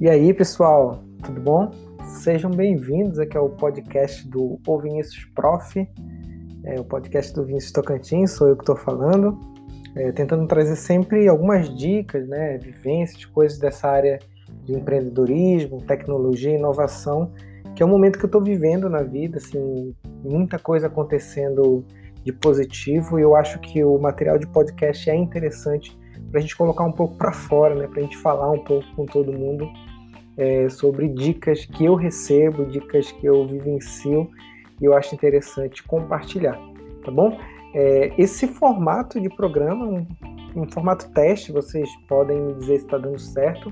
E aí, pessoal, tudo bom? Sejam bem-vindos. Aqui ao podcast do O Vinícius Prof, é, o podcast do Vinícius Tocantins, sou eu que estou falando, é, tentando trazer sempre algumas dicas, né, vivências, coisas dessa área de empreendedorismo, tecnologia, inovação, que é o momento que eu estou vivendo na vida, assim, muita coisa acontecendo de positivo e eu acho que o material de podcast é interessante para a gente colocar um pouco para fora, né, para a gente falar um pouco com todo mundo é, sobre dicas que eu recebo, dicas que eu vivencio e eu acho interessante compartilhar, tá bom? É, esse formato de programa, um, um, formato teste, vocês podem me dizer se está dando certo.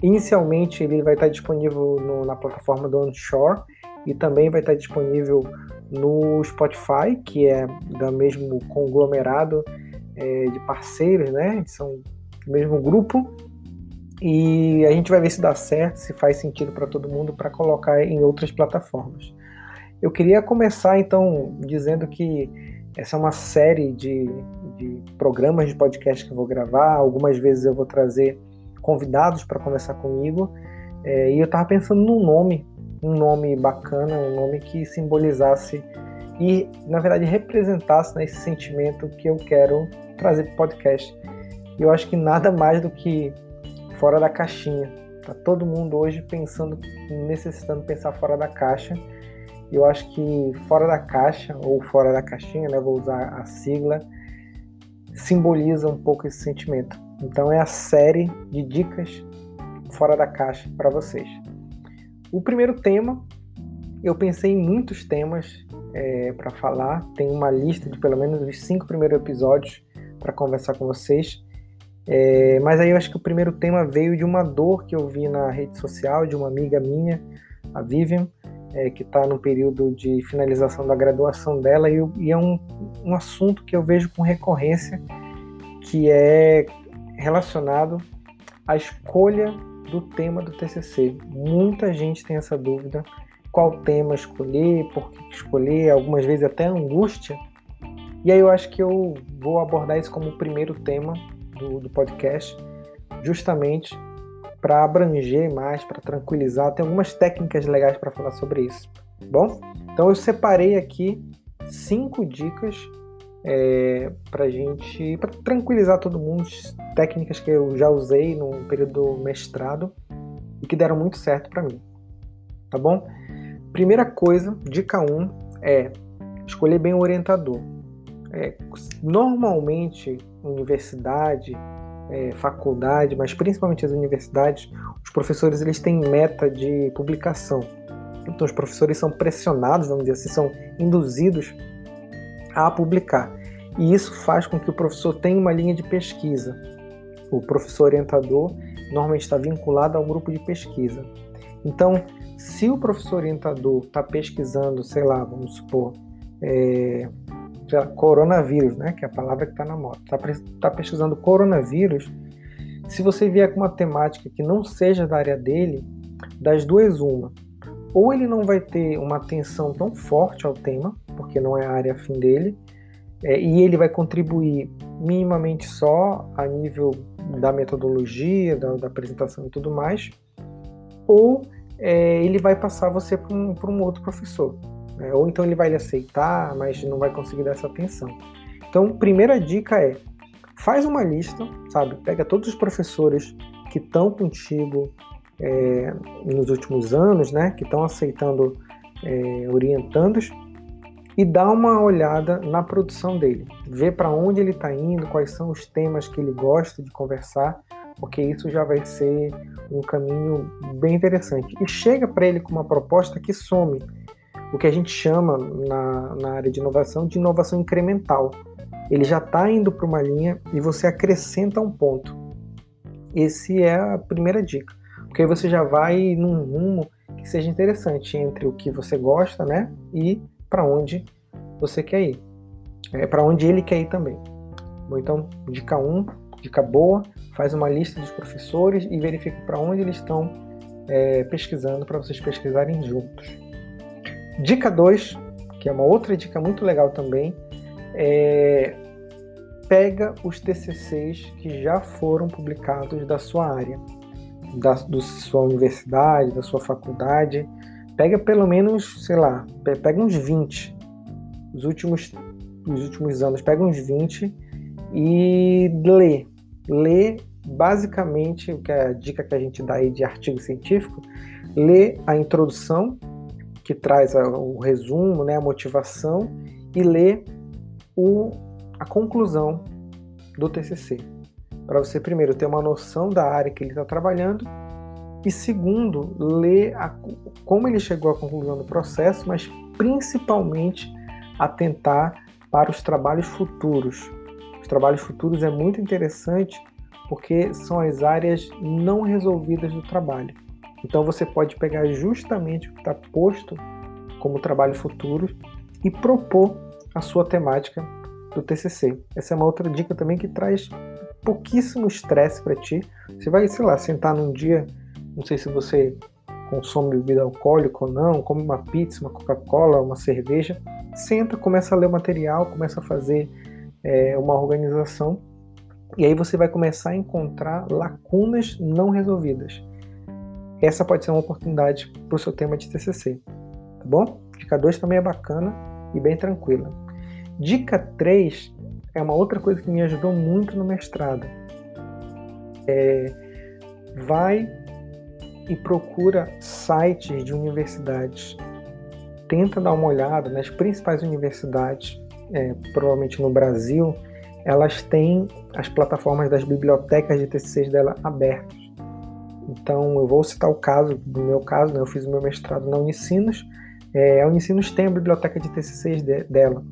Inicialmente ele vai estar disponível no, na plataforma do Onshore e também vai estar disponível no Spotify, que é do mesmo conglomerado é, de parceiros, né? São do mesmo grupo e a gente vai ver se dá certo, se faz sentido para todo mundo para colocar em outras plataformas. Eu queria começar então dizendo que essa é uma série de, de programas de podcast que eu vou gravar. Algumas vezes eu vou trazer convidados para conversar comigo. É, e eu estava pensando num nome, um nome bacana, um nome que simbolizasse e, na verdade, representasse né, esse sentimento que eu quero trazer para o podcast. Eu acho que nada mais do que fora da caixinha. Tá todo mundo hoje pensando, necessitando pensar fora da caixa. Eu acho que fora da caixa ou fora da caixinha, né, vou usar a sigla, simboliza um pouco esse sentimento. Então é a série de dicas fora da caixa para vocês. O primeiro tema, eu pensei em muitos temas é, para falar. Tem uma lista de pelo menos os cinco primeiros episódios para conversar com vocês. É, mas aí eu acho que o primeiro tema veio de uma dor que eu vi na rede social de uma amiga minha, a Vivian, é, que está no período de finalização da graduação dela, e, e é um, um assunto que eu vejo com recorrência, que é relacionado à escolha do tema do TCC. Muita gente tem essa dúvida, qual tema escolher, por que escolher, algumas vezes até angústia. E aí eu acho que eu vou abordar isso como o primeiro tema do, do podcast, justamente para abranger mais, para tranquilizar. Tem algumas técnicas legais para falar sobre isso. Bom, então eu separei aqui cinco dicas é, para gente, para tranquilizar todo mundo, técnicas que eu já usei no período do mestrado e que deram muito certo para mim. Tá bom? Primeira coisa, dica 1 um, é escolher bem o orientador. É, normalmente, universidade, é, faculdade, mas principalmente as universidades, os professores eles têm meta de publicação. Então, os professores são pressionados, vamos dizer assim, são induzidos a publicar. E isso faz com que o professor tenha uma linha de pesquisa. O professor orientador normalmente está vinculado ao grupo de pesquisa. Então, se o professor orientador está pesquisando, sei lá, vamos supor, é, coronavírus, né, que é a palavra que está na moda, está tá pesquisando coronavírus, se você vier com uma temática que não seja da área dele, das duas uma, ou ele não vai ter uma atenção tão forte ao tema, porque não é a área afim dele, é, e ele vai contribuir minimamente só a nível da metodologia, da, da apresentação e tudo mais, ou é, ele vai passar você para um, um outro professor. Né? Ou então ele vai lhe aceitar, mas não vai conseguir dar essa atenção. Então, primeira dica é: faz uma lista, sabe? Pega todos os professores que estão contigo é, nos últimos anos, né? Que estão aceitando é, orientandos e dá uma olhada na produção dele. Vê para onde ele está indo, quais são os temas que ele gosta de conversar, porque isso já vai ser um caminho bem interessante. E chega para ele com uma proposta que some o que a gente chama na, na área de inovação de inovação incremental. Ele já está indo para uma linha e você acrescenta um ponto. Esse é a primeira dica, porque aí você já vai num rumo que seja interessante entre o que você gosta, né, e para onde você quer ir, é para onde ele quer ir também. Bom, então dica 1, um, dica boa, faz uma lista dos professores e verifica para onde eles estão é, pesquisando para vocês pesquisarem juntos. Dica 2, que é uma outra dica muito legal também, é pega os TCCs que já foram publicados da sua área. da, da sua universidade, da sua faculdade. Pega pelo menos, sei lá, pega uns 20. Os últimos, os últimos anos, pega uns 20 e lê. Lê basicamente, o que é a dica que a gente dá aí de artigo científico, lê a introdução, que traz o resumo, né, a motivação, e lê o, a conclusão do TCC. Para você, primeiro, ter uma noção da área que ele está trabalhando, e segundo, ler a, como ele chegou à conclusão do processo, mas principalmente atentar para os trabalhos futuros. Os trabalhos futuros é muito interessante porque são as áreas não resolvidas do trabalho. Então você pode pegar justamente o que está posto como trabalho futuro e propor a sua temática do TCC. Essa é uma outra dica também que traz pouquíssimo estresse para ti. Você vai, sei lá, sentar num dia, não sei se você consome bebida alcoólica ou não, come uma pizza, uma Coca-Cola, uma cerveja, senta, começa a ler o material, começa a fazer é, uma organização e aí você vai começar a encontrar lacunas não resolvidas. Essa pode ser uma oportunidade para o seu tema de TCC, tá bom? Dica 2 também é bacana e bem tranquila. Dica 3 é uma outra coisa que me ajudou muito no mestrado. É, vai e procura sites de universidades. Tenta dar uma olhada nas principais universidades, é, provavelmente no Brasil, elas têm as plataformas das bibliotecas de TCCs dela abertas. Então, eu vou citar o caso, do meu caso, né, eu fiz o meu mestrado na Unicinos, é, a Unicinos tem a biblioteca de TCCs de, dela.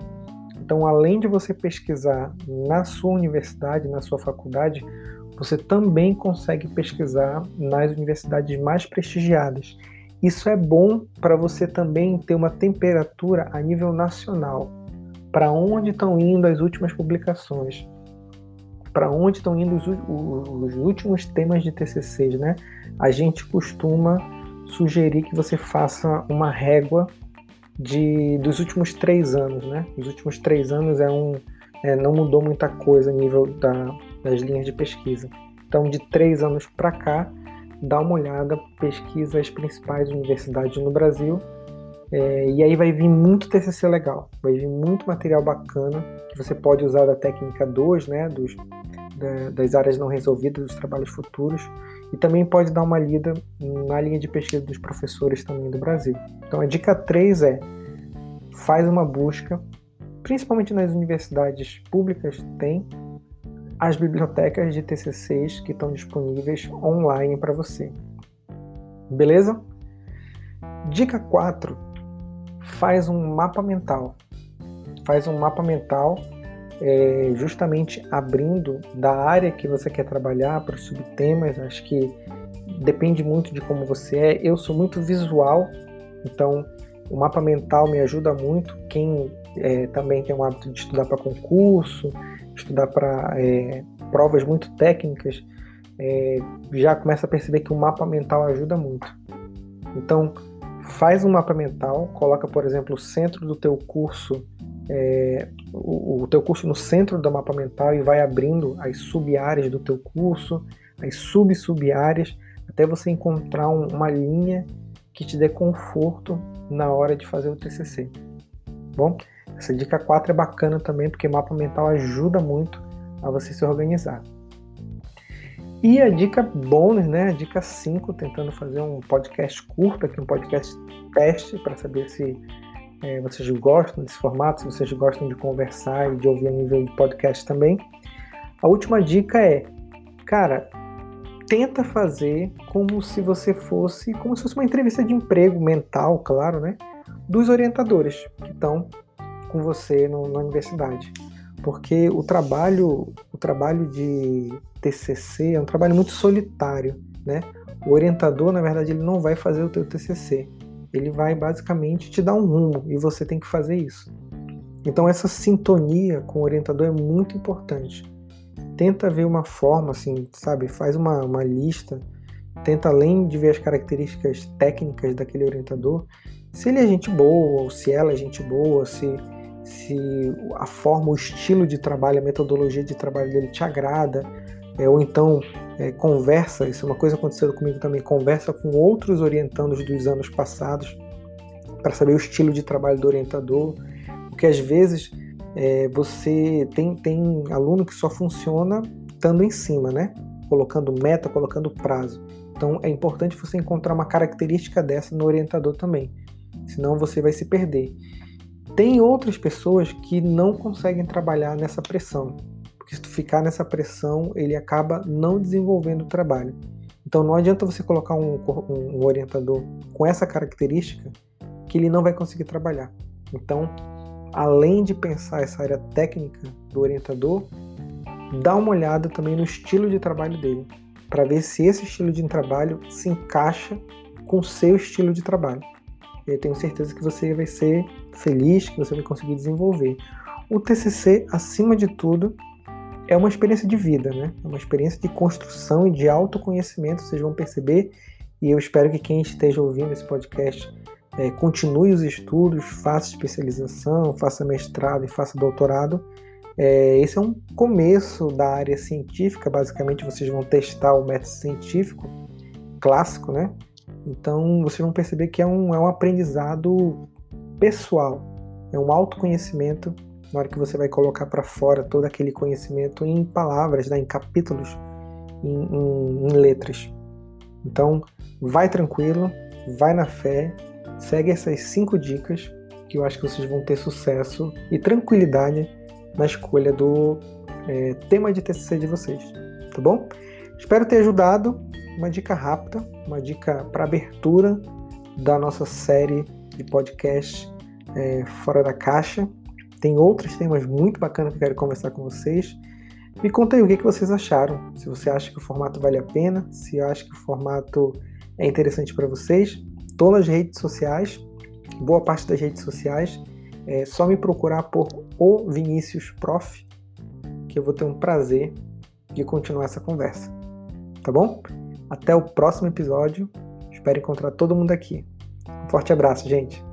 Então, além de você pesquisar na sua universidade, na sua faculdade, você também consegue pesquisar nas universidades mais prestigiadas. Isso é bom para você também ter uma temperatura a nível nacional para onde estão indo as últimas publicações, para onde estão indo os, os, últimos temas de TCCs, né? A gente costuma sugerir que você faça uma régua de, dos últimos três anos, né? Os últimos três anos é um, é, não mudou muita coisa a nível da, das linhas de pesquisa. Então, de três anos para cá, dá uma olhada, pesquisa as principais universidades no Brasil é, e aí vai vir muito TCC legal, vai vir muito material bacana que você pode usar da técnica 2, né, dos, da, das áreas não resolvidas, dos trabalhos futuros, e também pode dar uma lida na linha de pesquisa dos professores também do Brasil. Então a dica 3 é faz uma busca, principalmente nas universidades públicas tem as bibliotecas de TCCs que estão disponíveis online para você. Beleza? Dica 4 faz um mapa mental. Faz um mapa mental é, justamente abrindo da área que você quer trabalhar para os subtemas. Acho que depende muito de como você é. Eu sou muito visual, então o mapa mental me ajuda muito. Quem é, também tem o hábito de estudar para concurso, estudar para é, provas muito técnicas, é, já começa a perceber que o mapa mental ajuda muito. Então, faz um mapa mental, coloca, por exemplo, o centro do teu curso, é, o, o, teu curso no centro do mapa mental e vai abrindo as sub-áreas do teu curso, as sub-sub-áreas, até você encontrar um, uma linha que te dê conforto na hora de fazer o TCC. Bom, essa dica 4 é bacana também porque mapa mental ajuda muito a você se organizar. E a dica bônus, né? A dica 5, tentando fazer um podcast curto aqui, um podcast teste, para saber se é, vocês gostam desse formato, se vocês gostam de conversar e de ouvir a nível de podcast também. A última dica é, cara, tenta fazer como se você fosse, como se fosse uma entrevista de emprego mental, claro, né? Dos orientadores que estão com você no, na universidade porque o trabalho, o trabalho de TCC é um trabalho muito solitário, né? O orientador, na verdade, ele não vai fazer o teu TCC. Ele vai basicamente te dar um rumo e você tem que fazer isso. Então essa sintonia com o orientador é muito importante. Tenta ver uma forma, assim, sabe? Faz uma, uma lista. Tenta, além de ver as características técnicas daquele orientador, se ele é gente boa, ou se ela é gente boa, se se a forma, o estilo de trabalho, a metodologia de trabalho dele te agrada, é, ou então é, conversa, isso é uma coisa acontecendo comigo também, conversa com outros orientandos dos anos passados para saber o estilo de trabalho do orientador, porque às vezes é, você tem, tem aluno que só funciona estando em cima, né? Colocando meta, colocando prazo. Então é importante você encontrar uma característica dessa no orientador também, senão você vai se perder. Tem outras pessoas que não conseguem trabalhar nessa pressão, porque se tu ficar nessa pressão, ele acaba não desenvolvendo o trabalho. Então não adianta você colocar um, um, orientador com essa característica que ele não vai conseguir trabalhar. Então, além de pensar essa área técnica do orientador, dá uma olhada também no estilo de trabalho dele, para ver se esse estilo de trabalho se encaixa com o seu estilo de trabalho. Eu tenho certeza que você vai ser feliz, que você vai conseguir desenvolver. O TCC, acima de tudo, é uma experiência de vida, né? É uma experiência de construção e de autoconhecimento, vocês vão perceber. E eu espero que quem esteja ouvindo esse podcast é, continue os estudos, faça especialização, faça mestrado e faça doutorado. É, esse é um começo da área científica, basicamente vocês vão testar o método científico clássico, né? Então vocês vão perceber que é um, é um aprendizado pessoal, é um autoconhecimento na hora que você vai colocar para fora todo aquele conhecimento em palavras, né, em capítulos, em, em, em letras. Então, vai tranquilo, vai na fé, segue essas cinco dicas que eu acho que vocês vão ter sucesso e tranquilidade na escolha do é, tema de TCC de vocês, tá bom? Espero ter ajudado. Uma dica rápida, uma dica para abertura da nossa série de podcast é, Fora da Caixa. Tem outros temas muito bacanas que eu quero conversar com vocês. Me conta aí o que, que vocês acharam. Se você acha que o formato vale a pena, se acha que o formato é interessante para vocês. Estou nas redes sociais, boa parte das redes sociais. É só me procurar por o Vinícius Prof, que eu vou ter um prazer de continuar essa conversa. Tá bom? Até o próximo episódio. Espero encontrar todo mundo aqui. Um forte abraço, gente.